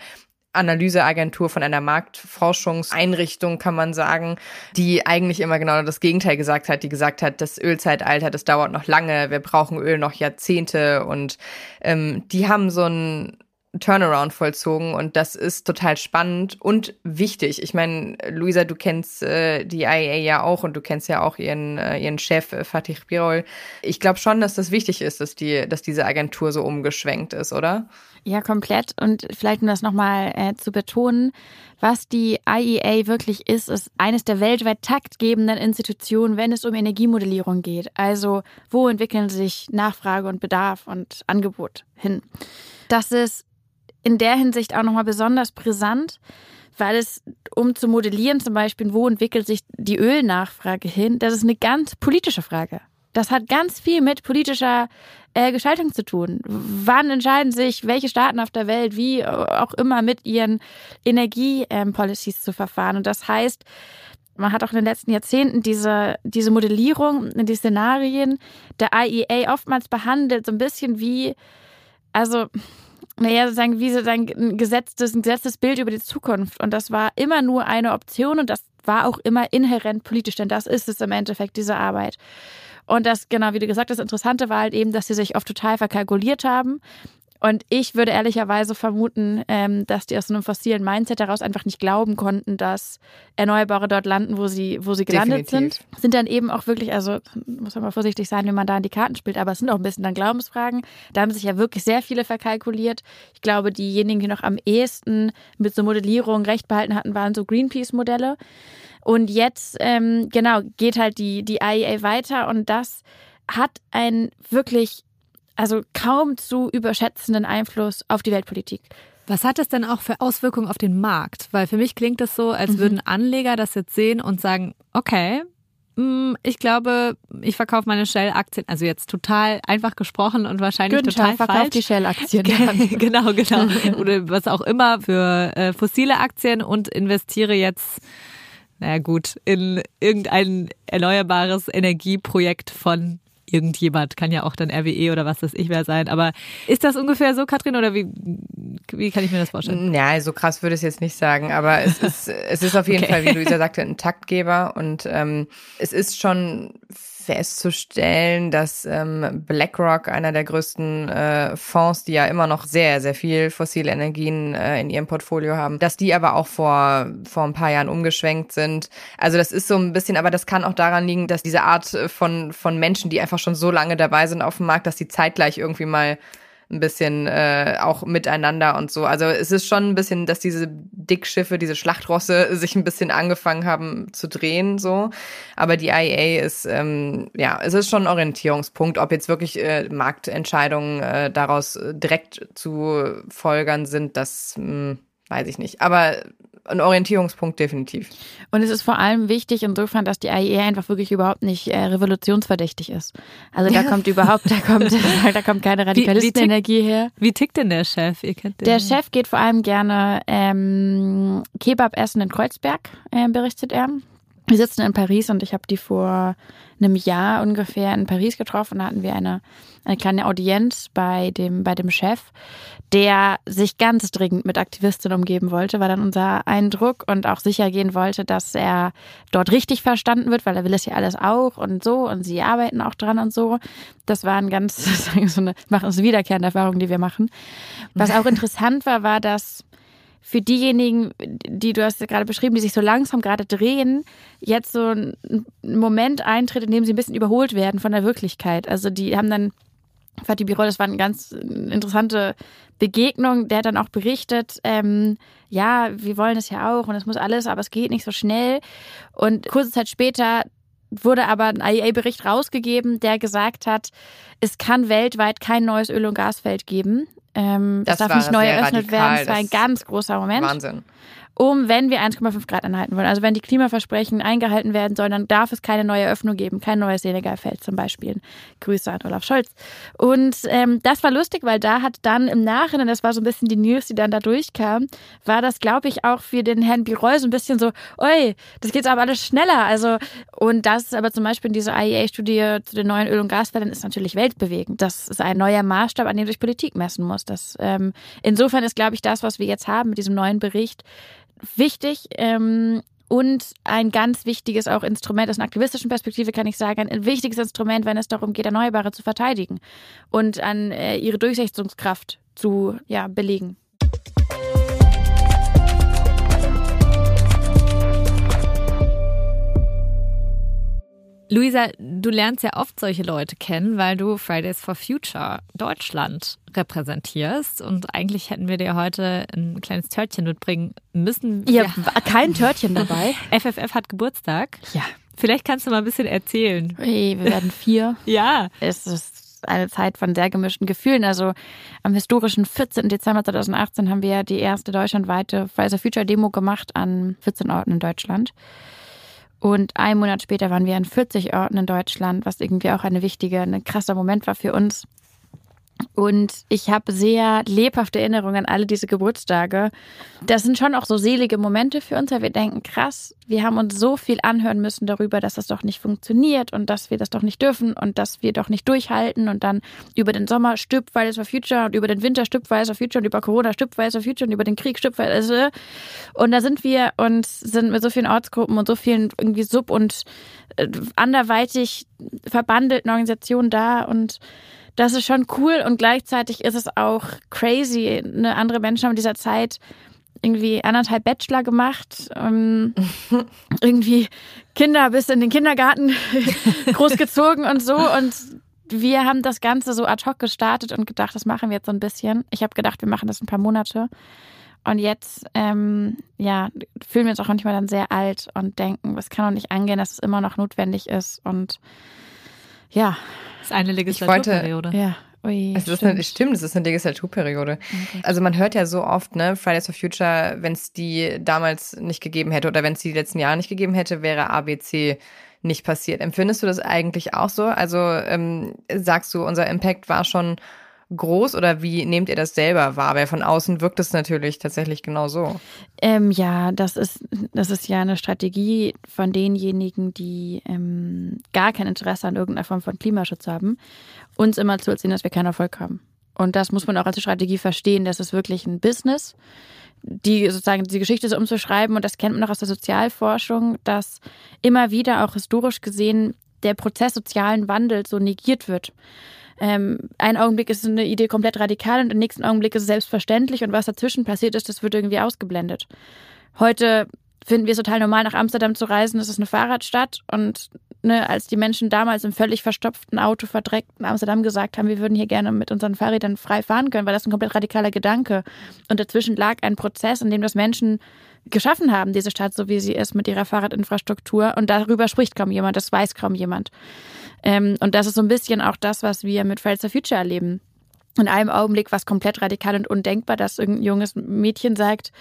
Analyseagentur, von einer Marktforschungseinrichtung, kann man sagen, die eigentlich immer genau das Gegenteil gesagt hat, die gesagt hat, das Ölzeitalter, das dauert noch lange, wir brauchen Öl noch Jahrzehnte und ähm, die haben so ein Turnaround vollzogen und das ist total spannend und wichtig. Ich meine, Luisa, du kennst äh, die IEA ja auch und du kennst ja auch ihren äh, ihren Chef äh, Fatih Birol. Ich glaube schon, dass das wichtig ist, dass die dass diese Agentur so umgeschwenkt ist, oder? Ja, komplett. Und vielleicht um das nochmal äh, zu betonen, was die IEA wirklich ist, ist eines der weltweit taktgebenden Institutionen, wenn es um Energiemodellierung geht. Also wo entwickeln sich Nachfrage und Bedarf und Angebot hin? Das ist in der Hinsicht auch nochmal besonders brisant, weil es, um zu modellieren zum Beispiel, wo entwickelt sich die Ölnachfrage hin, das ist eine ganz politische Frage. Das hat ganz viel mit politischer äh, Gestaltung zu tun. Wann entscheiden sich welche Staaten auf der Welt, wie auch immer, mit ihren Energiepolicies ähm, zu verfahren? Und das heißt, man hat auch in den letzten Jahrzehnten diese, diese Modellierung, die Szenarien der IEA oftmals behandelt, so ein bisschen wie, also naja, sozusagen wie sozusagen ein gesetztes, ein gesetztes Bild über die Zukunft. Und das war immer nur eine Option und das war auch immer inhärent politisch, denn das ist es im Endeffekt, diese Arbeit. Und das, genau, wie du gesagt hast, das Interessante war halt eben, dass sie sich oft total verkalkuliert haben und ich würde ehrlicherweise vermuten, ähm, dass die aus so einem fossilen Mindset heraus einfach nicht glauben konnten, dass Erneuerbare dort landen, wo sie, wo sie gelandet Definitiv. sind. Sind dann eben auch wirklich, also muss man mal vorsichtig sein, wenn man da in die Karten spielt, aber es sind auch ein bisschen dann Glaubensfragen. Da haben sich ja wirklich sehr viele verkalkuliert. Ich glaube, diejenigen, die noch am ehesten mit so Modellierung recht behalten hatten, waren so Greenpeace-Modelle. Und jetzt, ähm, genau, geht halt die, die IEA weiter und das hat ein wirklich also kaum zu überschätzenden Einfluss auf die Weltpolitik. Was hat das denn auch für Auswirkungen auf den Markt? Weil für mich klingt das so, als mhm. würden Anleger das jetzt sehen und sagen, okay, mm, ich glaube, ich verkaufe meine Shell-Aktien, also jetzt total einfach gesprochen und wahrscheinlich Günther, total verkauft falsch. die Shell-Aktien. genau, genau. Oder was auch immer für äh, fossile Aktien und investiere jetzt, naja gut, in irgendein erneuerbares Energieprojekt von irgendjemand, kann ja auch dann RWE oder was das ich wer sein. Aber ist das ungefähr so, Katrin, oder wie, wie kann ich mir das vorstellen? Ja, so krass würde ich es jetzt nicht sagen, aber es ist, es ist auf jeden okay. Fall, wie Luisa sagte, ein Taktgeber und ähm, es ist schon festzustellen, dass ähm, BlackRock, einer der größten äh, Fonds, die ja immer noch sehr, sehr viel fossile Energien äh, in ihrem Portfolio haben, dass die aber auch vor, vor ein paar Jahren umgeschwenkt sind. Also das ist so ein bisschen, aber das kann auch daran liegen, dass diese Art von, von Menschen, die einfach schon so lange dabei sind auf dem Markt, dass die zeitgleich irgendwie mal ein bisschen äh, auch miteinander und so. Also es ist schon ein bisschen, dass diese Dickschiffe, diese Schlachtrosse sich ein bisschen angefangen haben zu drehen so. Aber die IEA ist ähm, ja, es ist schon ein Orientierungspunkt, ob jetzt wirklich äh, Marktentscheidungen äh, daraus direkt zu folgern sind, das mh, hm, weiß ich nicht. Aber ein Orientierungspunkt definitiv. Und es ist vor allem wichtig insofern, dass die AIE einfach wirklich überhaupt nicht äh, revolutionsverdächtig ist. Also da kommt überhaupt, da kommt, da kommt keine Radikalistenenergie her. Wie tickt denn der Chef? Ihr kennt den. Der Chef geht vor allem gerne ähm, Kebab essen in Kreuzberg, äh, berichtet er. Wir sitzen in Paris und ich habe die vor einem Jahr ungefähr in Paris getroffen. Da hatten wir eine, eine kleine Audienz bei dem, bei dem Chef, der sich ganz dringend mit Aktivistinnen umgeben wollte, war dann unser Eindruck und auch sicher gehen wollte, dass er dort richtig verstanden wird, weil er will es ja alles auch und so und sie arbeiten auch dran und so. Das waren ganz, so eine, machen so wiederkehrende Erfahrungen, die wir machen. Was auch interessant war, war, dass für diejenigen, die du hast gerade beschrieben, die sich so langsam gerade drehen, jetzt so ein Moment eintritt, in dem sie ein bisschen überholt werden von der Wirklichkeit. Also die haben dann, Fatih Birol, das war eine ganz interessante Begegnung, der hat dann auch berichtet, ähm, ja, wir wollen es ja auch und es muss alles, aber es geht nicht so schnell. Und kurze Zeit später wurde aber ein IEA-Bericht rausgegeben, der gesagt hat, es kann weltweit kein neues Öl- und Gasfeld geben. Ähm, das, das darf nicht neu eröffnet radikal. werden. Das war ein ganz großer Moment. Wahnsinn. Um, wenn wir 1,5 Grad einhalten wollen, also wenn die Klimaversprechen eingehalten werden sollen, dann darf es keine neue Öffnung geben, kein neues Senegalfeld zum Beispiel. Grüße an Olaf Scholz. Und ähm, das war lustig, weil da hat dann im Nachhinein, das war so ein bisschen die News, die dann da durchkam, war das, glaube ich, auch für den Herrn Birol so ein bisschen so, oi, das geht aber alles schneller. Also, und das aber zum Beispiel in dieser IEA-Studie zu den neuen Öl- und Gasfeldern ist natürlich weltbewegend. Das ist ein neuer Maßstab, an dem sich Politik messen muss. Das, ähm, insofern ist, glaube ich, das, was wir jetzt haben mit diesem neuen Bericht, wichtig. Ähm, und ein ganz wichtiges auch Instrument aus einer aktivistischen Perspektive kann ich sagen, ein wichtiges Instrument, wenn es darum geht, Erneuerbare zu verteidigen und an äh, ihre Durchsetzungskraft zu ja, belegen. Luisa, du lernst ja oft solche Leute kennen, weil du Fridays for Future Deutschland repräsentierst. Und eigentlich hätten wir dir heute ein kleines Törtchen mitbringen müssen. Ja, ja. kein Törtchen dabei. FFF hat Geburtstag. Ja. Vielleicht kannst du mal ein bisschen erzählen. Hey, wir werden vier. ja. Es ist eine Zeit von sehr gemischten Gefühlen. Also am historischen 14. Dezember 2018 haben wir die erste deutschlandweite Fridays for Future Demo gemacht an 14 Orten in Deutschland. Und einen Monat später waren wir an 40 Orten in Deutschland, was irgendwie auch eine wichtige, ein krasser Moment war für uns. Und ich habe sehr lebhafte Erinnerungen an alle diese Geburtstage. Das sind schon auch so selige Momente für uns, weil wir denken, krass, wir haben uns so viel anhören müssen darüber, dass das doch nicht funktioniert und dass wir das doch nicht dürfen und dass wir doch nicht durchhalten und dann über den Sommer stirbt Fridays for Future und über den Winter stirbt Fridays for Future und über Corona stirbt Fridays for Future und über den Krieg stirbt Fridays for Und da sind wir und sind mit so vielen Ortsgruppen und so vielen irgendwie sub- und äh, anderweitig verbandelten Organisationen da und das ist schon cool und gleichzeitig ist es auch crazy. Eine andere Menschen haben in dieser Zeit irgendwie anderthalb Bachelor gemacht, ähm, irgendwie Kinder bis in den Kindergarten großgezogen und so und wir haben das Ganze so ad hoc gestartet und gedacht, das machen wir jetzt so ein bisschen. Ich habe gedacht, wir machen das ein paar Monate. Und jetzt, ähm, ja, fühlen wir uns auch manchmal dann sehr alt und denken, es kann doch nicht angehen, dass es immer noch notwendig ist. Und ja, das ist eine Legislaturperiode. ja. Ui, es ist eine, stimmt, es ist eine Legislaturperiode. Okay. Also man hört ja so oft, ne, Fridays for Future, wenn es die damals nicht gegeben hätte oder wenn es die letzten Jahre nicht gegeben hätte, wäre ABC nicht passiert. Empfindest du das eigentlich auch so? Also ähm, sagst du, unser Impact war schon groß oder wie nehmt ihr das selber wahr? Weil von außen wirkt es natürlich tatsächlich genau so. Ähm, ja, das ist, das ist ja eine Strategie von denjenigen, die ähm, gar kein Interesse an irgendeiner Form von Klimaschutz haben, uns immer zu erzählen, dass wir keinen Erfolg haben. Und das muss man auch als Strategie verstehen. Das ist wirklich ein Business, die sozusagen die Geschichte so umzuschreiben. Und das kennt man auch aus der Sozialforschung, dass immer wieder auch historisch gesehen der Prozess sozialen Wandels so negiert wird ähm, ein Augenblick ist eine Idee komplett radikal und im nächsten Augenblick ist es selbstverständlich und was dazwischen passiert ist, das wird irgendwie ausgeblendet. Heute finden wir es total normal, nach Amsterdam zu reisen. Das ist eine Fahrradstadt und ne, als die Menschen damals im völlig verstopften Auto verdreckten Amsterdam gesagt haben, wir würden hier gerne mit unseren Fahrrädern frei fahren können, war das ein komplett radikaler Gedanke. Und dazwischen lag ein Prozess, in dem das Menschen geschaffen haben, diese Stadt so wie sie ist mit ihrer Fahrradinfrastruktur. Und darüber spricht kaum jemand, das weiß kaum jemand. Ähm, und das ist so ein bisschen auch das, was wir mit Fridays for Future erleben. In einem Augenblick war es komplett radikal und undenkbar, dass irgendein junges Mädchen sagt,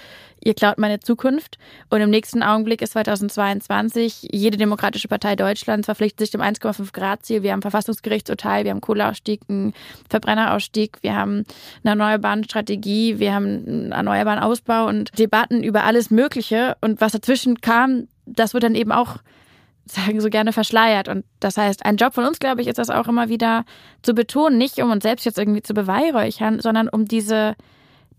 ihr klaut meine Zukunft. Und im nächsten Augenblick ist 2022, jede demokratische Partei Deutschlands verpflichtet sich dem 1,5 Grad Ziel. Wir haben Verfassungsgerichtsurteil, wir haben Kohleausstieg, einen Verbrennerausstieg, wir haben eine erneuerbare Strategie, wir haben einen erneuerbaren Ausbau und Debatten über alles Mögliche. Und was dazwischen kam, das wird dann eben auch sagen so gerne verschleiert. Und das heißt, ein Job von uns, glaube ich, ist das auch immer wieder zu betonen, nicht um uns selbst jetzt irgendwie zu beweihräuchern, sondern um diese,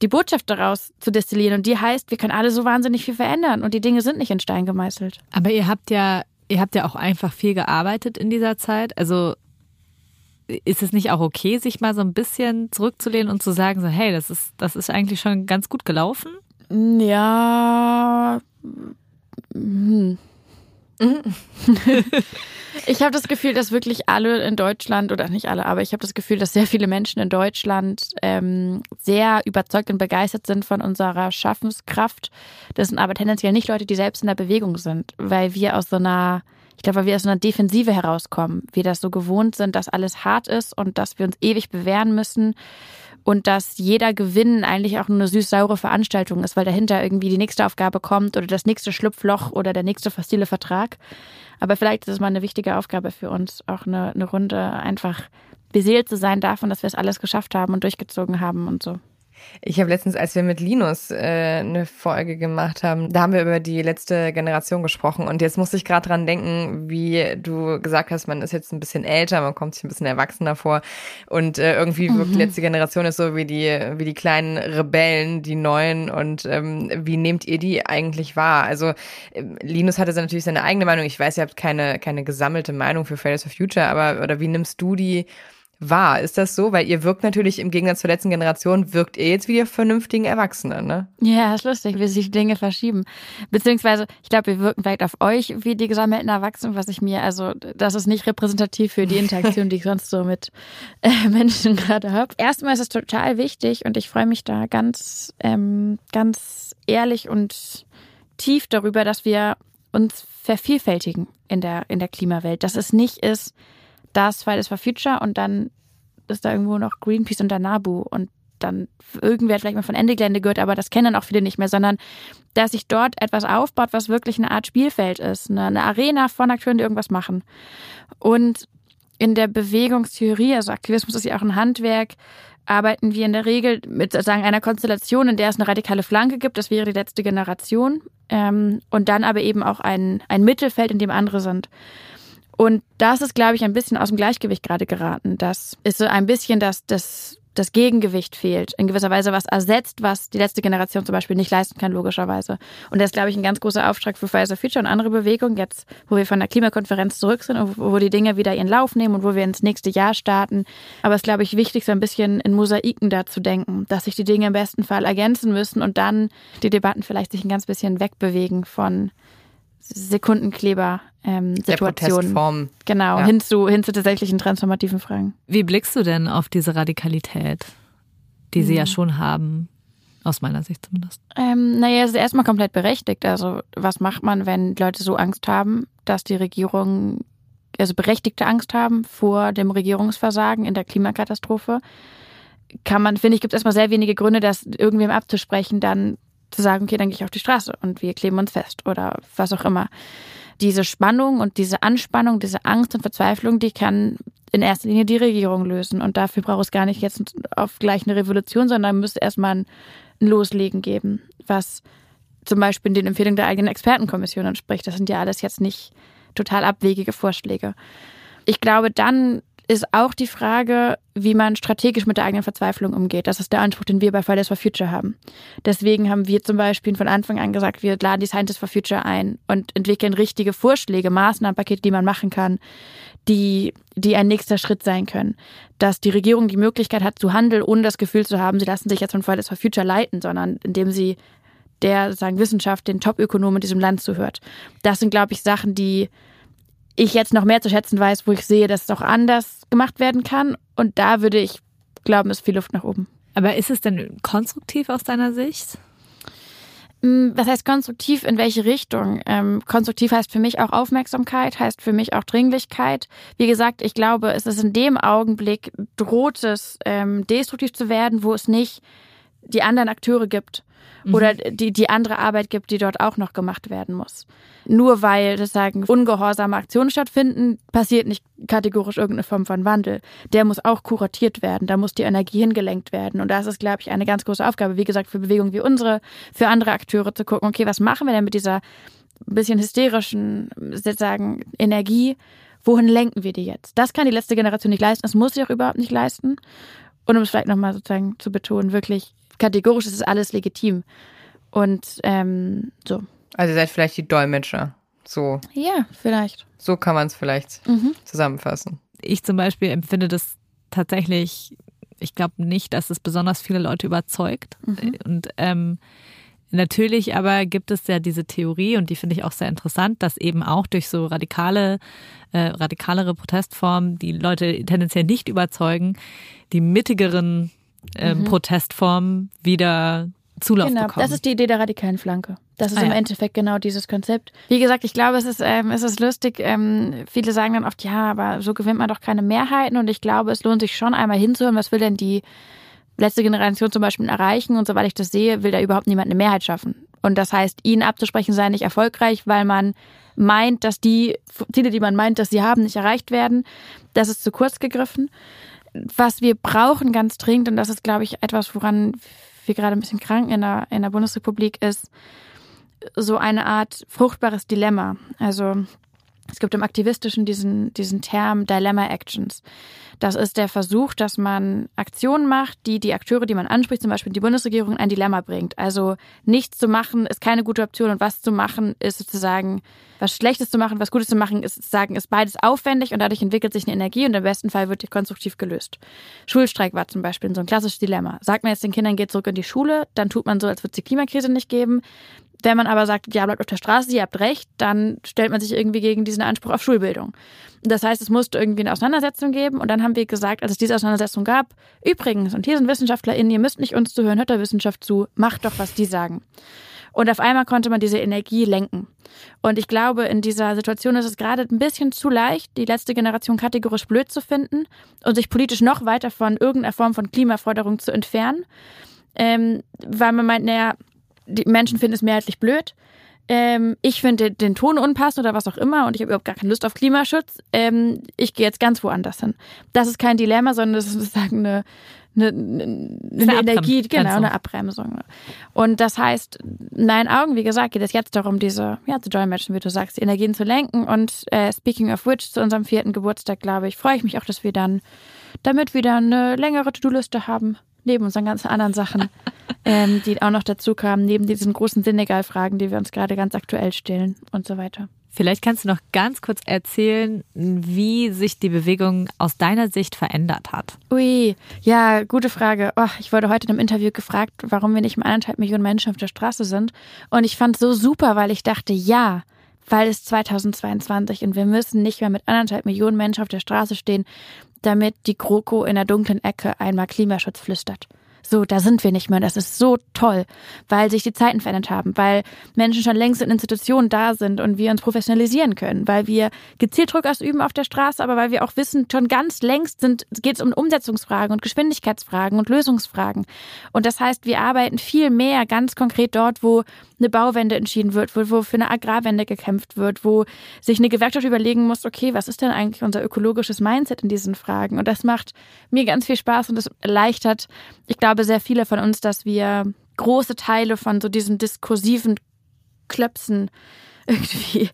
die Botschaft daraus zu destillieren. Und die heißt, wir können alle so wahnsinnig viel verändern und die Dinge sind nicht in Stein gemeißelt. Aber ihr habt ja, ihr habt ja auch einfach viel gearbeitet in dieser Zeit. Also ist es nicht auch okay, sich mal so ein bisschen zurückzulehnen und zu sagen, so, hey, das ist, das ist eigentlich schon ganz gut gelaufen? Ja. Hm. ich habe das Gefühl, dass wirklich alle in Deutschland, oder nicht alle, aber ich habe das Gefühl, dass sehr viele Menschen in Deutschland ähm, sehr überzeugt und begeistert sind von unserer Schaffenskraft. Das sind aber tendenziell nicht Leute, die selbst in der Bewegung sind, weil wir aus so einer Ich glaube, weil wir aus einer Defensive herauskommen, wir das so gewohnt sind, dass alles hart ist und dass wir uns ewig bewähren müssen und dass jeder Gewinn eigentlich auch nur eine süß-saure Veranstaltung ist, weil dahinter irgendwie die nächste Aufgabe kommt oder das nächste Schlupfloch oder der nächste fossile Vertrag. Aber vielleicht ist es mal eine wichtige Aufgabe für uns, auch eine, eine Runde einfach beseelt zu sein davon, dass wir es alles geschafft haben und durchgezogen haben und so. Ich habe letztens, als wir mit Linus äh, eine Folge gemacht haben, da haben wir über die letzte Generation gesprochen und jetzt musste ich gerade dran denken, wie du gesagt hast, man ist jetzt ein bisschen älter, man kommt sich ein bisschen erwachsener vor und äh, irgendwie mhm. wirkt die letzte Generation ist so wie die wie die kleinen Rebellen, die neuen und ähm, wie nehmt ihr die eigentlich wahr? Also äh, Linus hatte natürlich seine eigene Meinung. Ich weiß, ihr habt keine keine gesammelte Meinung für Fridays for Future, aber oder wie nimmst du die wahr. Ist das so? Weil ihr wirkt natürlich im Gegensatz zur letzten Generation, wirkt ihr jetzt wie ihr vernünftigen Erwachsene, ne? Ja, ist lustig, wie sich Dinge verschieben. Beziehungsweise, ich glaube, wir wirken vielleicht auf euch wie die gesammelten Erwachsenen, was ich mir, also das ist nicht repräsentativ für die Interaktion, die ich sonst so mit äh, Menschen gerade habe. Erstmal ist es total wichtig und ich freue mich da ganz, ähm, ganz ehrlich und tief darüber, dass wir uns vervielfältigen in der, in der Klimawelt. Dass es nicht ist, das Fridays for Future und dann ist da irgendwo noch Greenpeace und der NABU und dann irgendwer hat vielleicht mal von Ende Gelände gehört, aber das kennen dann auch viele nicht mehr, sondern dass sich dort etwas aufbaut, was wirklich eine Art Spielfeld ist, eine, eine Arena von Akteuren, die irgendwas machen. Und in der Bewegungstheorie, also Aktivismus ist ja auch ein Handwerk, arbeiten wir in der Regel mit sozusagen einer Konstellation, in der es eine radikale Flanke gibt, das wäre die letzte Generation, ähm, und dann aber eben auch ein, ein Mittelfeld, in dem andere sind. Und das ist, glaube ich, ein bisschen aus dem Gleichgewicht gerade geraten. Das ist so ein bisschen das, das, das Gegengewicht fehlt. In gewisser Weise was ersetzt, was die letzte Generation zum Beispiel nicht leisten kann, logischerweise. Und das ist, glaube ich, ein ganz großer Auftrag für for Future und andere Bewegungen, jetzt, wo wir von der Klimakonferenz zurück sind und wo die Dinge wieder ihren Lauf nehmen und wo wir ins nächste Jahr starten. Aber es ist, glaube ich, wichtig, so ein bisschen in Mosaiken da zu denken, dass sich die Dinge im besten Fall ergänzen müssen und dann die Debatten vielleicht sich ein ganz bisschen wegbewegen von Sekundenkleber ähm, Situationen. Genau, ja. hin, zu, hin zu tatsächlichen transformativen Fragen. Wie blickst du denn auf diese Radikalität, die mhm. sie ja mhm. schon haben? Aus meiner Sicht zumindest. Ähm, naja, es ist erstmal komplett berechtigt. Also, was macht man, wenn Leute so Angst haben, dass die Regierung, also berechtigte Angst haben vor dem Regierungsversagen in der Klimakatastrophe? Kann man, finde ich, gibt es erstmal sehr wenige Gründe, das irgendwem abzusprechen, dann zu sagen, okay, dann gehe ich auf die Straße und wir kleben uns fest oder was auch immer. Diese Spannung und diese Anspannung, diese Angst und Verzweiflung, die kann in erster Linie die Regierung lösen. Und dafür braucht es gar nicht jetzt auf gleich eine Revolution, sondern müsste erstmal ein Loslegen geben, was zum Beispiel in den Empfehlungen der eigenen Expertenkommission entspricht. Das sind ja alles jetzt nicht total abwegige Vorschläge. Ich glaube, dann ist auch die Frage, wie man strategisch mit der eigenen Verzweiflung umgeht. Das ist der Anspruch, den wir bei Fridays for Future haben. Deswegen haben wir zum Beispiel von Anfang an gesagt, wir laden die Scientists for Future ein und entwickeln richtige Vorschläge, Maßnahmenpakete, die man machen kann, die, die ein nächster Schritt sein können. Dass die Regierung die Möglichkeit hat zu handeln, ohne das Gefühl zu haben, sie lassen sich jetzt von Fridays for Future leiten, sondern indem sie der sagen Wissenschaft, den Top-Ökonomen in diesem Land zuhört. Das sind, glaube ich, Sachen, die ich jetzt noch mehr zu schätzen weiß, wo ich sehe, dass es auch anders gemacht werden kann. Und da würde ich glauben, ist viel Luft nach oben. Aber ist es denn konstruktiv aus deiner Sicht? Mm, was heißt konstruktiv? In welche Richtung? Ähm, konstruktiv heißt für mich auch Aufmerksamkeit, heißt für mich auch Dringlichkeit. Wie gesagt, ich glaube, es ist in dem Augenblick droht es, ähm, destruktiv zu werden, wo es nicht die anderen Akteure gibt oder mhm. die, die andere Arbeit gibt, die dort auch noch gemacht werden muss. Nur weil sozusagen ungehorsame Aktionen stattfinden, passiert nicht kategorisch irgendeine Form von Wandel. Der muss auch kuratiert werden, da muss die Energie hingelenkt werden. Und das ist, glaube ich, eine ganz große Aufgabe, wie gesagt, für Bewegungen wie unsere, für andere Akteure zu gucken, okay, was machen wir denn mit dieser bisschen hysterischen, sozusagen, Energie? Wohin lenken wir die jetzt? Das kann die letzte Generation nicht leisten, das muss sie auch überhaupt nicht leisten. Und um es vielleicht nochmal sozusagen zu betonen, wirklich kategorisch ist es alles legitim. Und ähm, so. Also ihr seid vielleicht die Dolmetscher. So. Ja, vielleicht. So kann man es vielleicht mhm. zusammenfassen. Ich zum Beispiel empfinde das tatsächlich, ich glaube nicht, dass es besonders viele Leute überzeugt. Mhm. Und ähm, Natürlich aber gibt es ja diese Theorie und die finde ich auch sehr interessant, dass eben auch durch so radikale, äh, radikalere Protestformen, die Leute tendenziell nicht überzeugen, die mittigeren ähm, mhm. Protestformen wieder Zulauf genau, bekommen. Das ist die Idee der radikalen Flanke. Das ist Ah, im ja. Endeffekt genau dieses Konzept. Wie gesagt, ich glaube, es ist, ähm, es ist lustig. Ähm, viele sagen dann oft, ja, aber so gewinnt man doch keine Mehrheiten. Und ich glaube, es lohnt sich schon einmal hinzuhören, was will denn die letzte Generation zum Beispiel erreichen. Und soweit ich das sehe, will da überhaupt niemand eine Mehrheit schaffen. Und das heißt, ihnen abzusprechen sei nicht erfolgreich, weil man meint, dass die Ziele, die man meint, dass sie haben, nicht erreicht werden. Das ist zu kurz gegriffen. Was wir brauchen ganz dringend, und das ist, glaube ich, etwas, woran wir gerade ein bisschen krank in der, in der Bundesrepublik ist, so eine Art fruchtbares Dilemma. Also es gibt im Aktivistischen diesen, diesen Term Dilemma Actions. Das ist der Versuch, dass man Aktionen macht, die die Akteure, die man anspricht, zum Beispiel die Bundesregierung, in ein Dilemma bringt. Also nichts zu machen ist keine gute Option und was zu machen ist sozusagen, was Schlechtes zu machen, was Gutes zu machen, ist sozusagen, ist beides aufwendig und dadurch entwickelt sich eine Energie und im besten Fall wird die konstruktiv gelöst. Schulstreik war zum Beispiel so ein klassisches Dilemma. Sagt man jetzt den Kindern, geht zurück in die Schule, dann tut man so, als würde es die Klimakrise nicht geben. Wenn man aber sagt, ja, bleibt auf der Straße, ihr habt recht, dann stellt man sich irgendwie gegen diesen Anspruch auf Schulbildung. Das heißt, es musste irgendwie eine Auseinandersetzung geben und dann haben wir gesagt, als es diese Auseinandersetzung gab, übrigens, und hier sind WissenschaftlerInnen, ihr müsst nicht uns zuhören, hört der Wissenschaft zu, macht doch, was die sagen. Und auf einmal konnte man diese Energie lenken. Und ich glaube, in dieser Situation ist es gerade ein bisschen zu leicht, die letzte Generation kategorisch blöd zu finden und sich politisch noch weiter von irgendeiner Form von Klimaforderung zu entfernen. Ähm, weil man meint, naja, die Menschen finden es mehrheitlich blöd. Ähm, ich finde den Ton unpassend oder was auch immer und ich habe überhaupt gar keine Lust auf Klimaschutz. Ähm, ich gehe jetzt ganz woanders hin. Das ist kein Dilemma, sondern das ist sozusagen eine, eine, eine, eine Energie, genau, eine Abbremsung. Und das heißt, in meinen Augen, wie gesagt, geht es jetzt darum, diese, ja, zu dolmetschen, wie du sagst, die Energien zu lenken. Und äh, speaking of which, zu unserem vierten Geburtstag, glaube ich, freue ich mich auch, dass wir dann damit wieder eine längere To-Do-Liste haben, neben unseren ganzen anderen Sachen, ähm, die auch noch dazu kamen, neben diesen großen Senegal-Fragen, die wir uns gerade ganz aktuell stellen und so weiter. Vielleicht kannst du noch ganz kurz erzählen, wie sich die Bewegung aus deiner Sicht verändert hat. Ui, ja, gute Frage. Oh, ich wurde heute in einem Interview gefragt, warum wir nicht mit anderthalb Millionen Menschen auf der Straße sind. Und ich fand es so super, weil ich dachte, ja, weil es 2022 und wir müssen nicht mehr mit anderthalb Millionen Menschen auf der Straße stehen, damit die GroKo in der dunklen Ecke einmal Klimaschutz flüstert. So, da sind wir nicht mehr. Das ist so toll, weil sich die Zeiten verändert haben, weil Menschen schon längst in Institutionen da sind und wir uns professionalisieren können, weil wir gezielt Druck ausüben auf der Straße, aber weil wir auch wissen, schon ganz längst sind, geht es um Umsetzungsfragen und Geschwindigkeitsfragen und Lösungsfragen. Und das heißt, wir arbeiten viel mehr ganz konkret dort, wo eine Bauwende entschieden wird, wo, wo für eine Agrarwende gekämpft wird, wo sich eine Gewerkschaft überlegen muss, okay, was ist denn eigentlich unser ökologisches Mindset in diesen Fragen? Und das macht mir ganz viel Spaß und es erleichtert, ich glaube, sehr viele von uns, dass wir große Teile von so diesen diskursiven Klöpsen irgendwie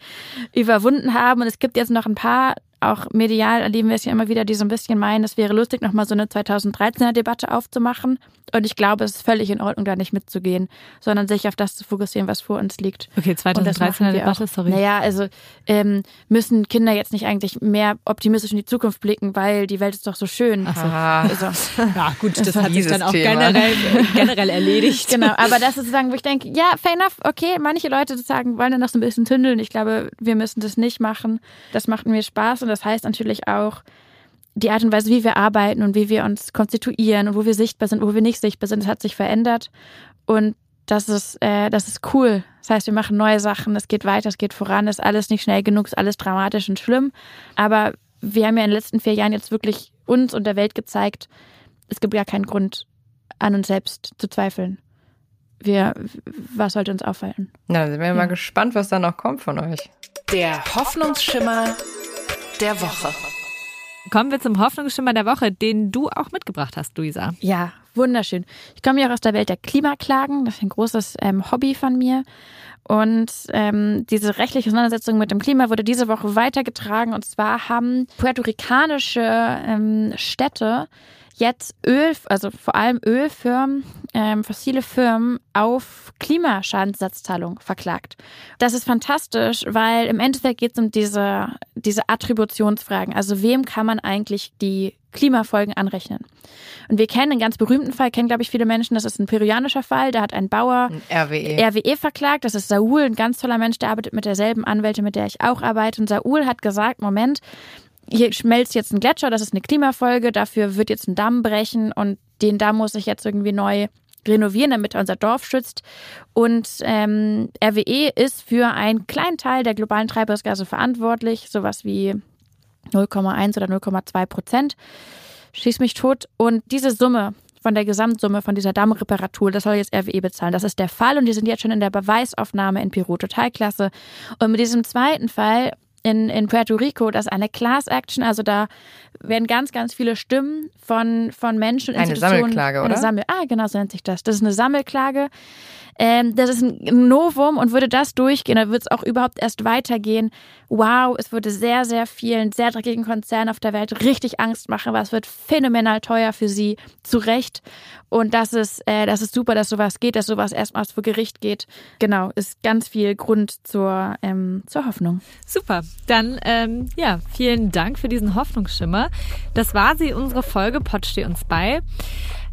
überwunden haben. Und es gibt jetzt noch ein paar, auch medial erleben wir es ja immer wieder, die so ein bisschen meinen, es wäre lustig, nochmal so eine 2013er Debatte aufzumachen. Und ich glaube, es ist völlig in Ordnung, da nicht mitzugehen, sondern sich auf das zu fokussieren, was vor uns liegt. Okay, Und das 2013er machen wir Debatte, auch. sorry. Naja, also ähm, müssen Kinder jetzt nicht eigentlich mehr optimistisch in die Zukunft blicken, weil die Welt ist doch so schön. Ah, Also, Ja, gut, das, Das hat sich dann auch Thema. generell, generell erledigt. genau, aber das ist sozusagen, wo ich denke, ja, fair enough, okay, manche Leute sozusagen wollen dann noch so ein bisschen tündeln. Ich glaube, wir müssen das nicht machen. Das macht mir Spaß und das heißt natürlich auch, die Art und Weise, wie wir arbeiten und wie wir uns konstituieren und wo wir sichtbar sind, wo wir nicht sichtbar sind, das hat sich verändert. Und das ist, äh, das ist cool. Das heißt, wir machen neue Sachen, es geht weiter, es geht voran, ist alles nicht schnell genug, ist alles dramatisch und schlimm. Aber wir haben ja in den letzten vier Jahren jetzt wirklich uns und der Welt gezeigt, es gibt gar keinen Grund, an uns selbst zu zweifeln. Wir, was sollte uns auffallen? Na, sind wir mal gespannt, was da noch kommt von euch. Der Hoffnungsschimmer der Woche. Kommen wir zum Hoffnungsschimmer der Woche, den du auch mitgebracht hast, Luisa. Ja, wunderschön. Ich komme ja auch aus der Welt der Klimaklagen. Das ist ein großes ähm, Hobby von mir. Und ähm, diese rechtliche Auseinandersetzung mit dem Klima wurde diese Woche weitergetragen. Und zwar haben puerto-ricanische ähm, Städte jetzt Öl, also vor allem Ölfirmen, ähm, fossile Firmen auf Klimaschadenssatzzahlung verklagt. Das ist fantastisch, weil im Endeffekt geht es um diese, diese Attributionsfragen. Also wem kann man eigentlich die Klimafolgen anrechnen? Und wir kennen einen ganz berühmten Fall, kennen glaube ich viele Menschen, das ist ein peruanischer Fall, da hat ein Bauer RWE. RWE verklagt. Das ist Saul, ein ganz toller Mensch, der arbeitet mit derselben Anwältin, mit der ich auch arbeite. Und Saul hat gesagt, Moment, hier schmelzt jetzt ein Gletscher, das ist eine Klimafolge, dafür wird jetzt ein Damm brechen und den Damm muss ich jetzt irgendwie neu renovieren, damit er unser Dorf schützt. Und ähm, RWE ist für einen kleinen Teil der globalen Treibhausgase verantwortlich, sowas wie 0,1 oder 0,2 Prozent. Schieß mich tot. Und diese Summe von der Gesamtsumme von dieser Dammreparatur, das soll jetzt RWE bezahlen. Das ist der Fall und die sind jetzt schon in der Beweisaufnahme in Peru. Total. Und mit diesem zweiten Fall in, in Puerto Rico, das ist eine Class Action, also da werden ganz, ganz viele Stimmen von, von Menschen, Eine Sammelklage, oder? Eine Sammel, ah, genau so nennt sich das. Das ist eine Sammelklage. Ähm, das ist ein Novum und würde das durchgehen, dann wird es auch überhaupt erst weitergehen. Wow, es würde sehr, sehr vielen, sehr dreckigen Konzernen auf der Welt richtig Angst machen, weil es wird phänomenal teuer für sie, zu Recht. Und das ist, äh, das ist super, dass sowas geht, dass sowas erstmals vor Gericht geht. Genau, ist ganz viel Grund zur, ähm, zur Hoffnung. Super. Dann, ähm, ja, vielen Dank für diesen Hoffnungsschimmer. Das war sie, unsere Folge Pott steh uns bei.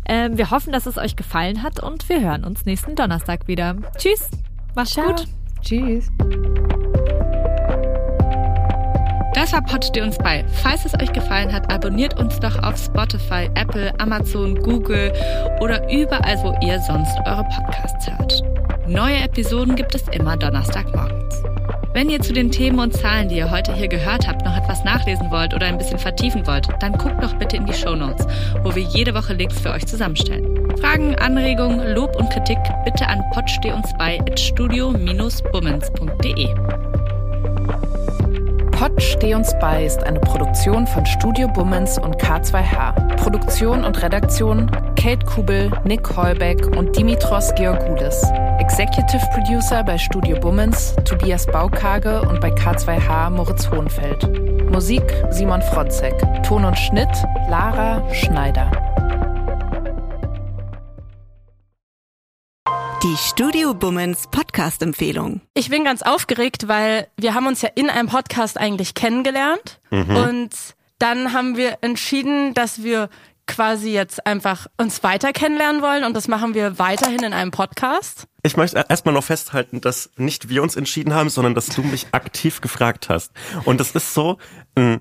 Ähm, wir hoffen, dass es euch gefallen hat und wir hören uns nächsten Donnerstag wieder. Tschüss. Macht's Ciao. gut. Tschüss. Das war Pod steh uns bei. Falls es euch gefallen hat, abonniert uns doch auf Spotify, Apple, Amazon, Google oder überall, wo ihr sonst eure Podcasts hört. Neue Episoden gibt es immer Donnerstagmorgens. Wenn ihr zu den Themen und Zahlen, die ihr heute hier gehört habt, noch etwas nachlesen wollt oder ein bisschen vertiefen wollt, dann guckt doch bitte in die Show Notes, wo wir jede Woche Links für euch zusammenstellen. Fragen, Anregungen, Lob und Kritik bitte an podsteh-uns-bei@studio-bummens.de. Pott steh uns bei ist eine Produktion von Studio Bummens und K2H. Produktion und Redaktion Kate Kubel, Nick Heubeck und Dimitros Georgoulis. Executive Producer bei Studio Bummens Tobias Baukage und bei K2H Moritz Hohenfeld. Musik Simon Fronzek. Ton und Schnitt Lara Schneider. Die Studio Bummens Podcast-Empfehlung. Ich bin ganz aufgeregt, weil wir haben uns ja in einem Podcast eigentlich kennengelernt und dann haben wir entschieden, dass wir quasi jetzt einfach uns weiter kennenlernen wollen und das machen wir weiterhin in einem Podcast. Ich möchte erstmal noch festhalten, dass nicht wir uns entschieden haben, sondern dass du mich aktiv gefragt hast. Und das ist so ein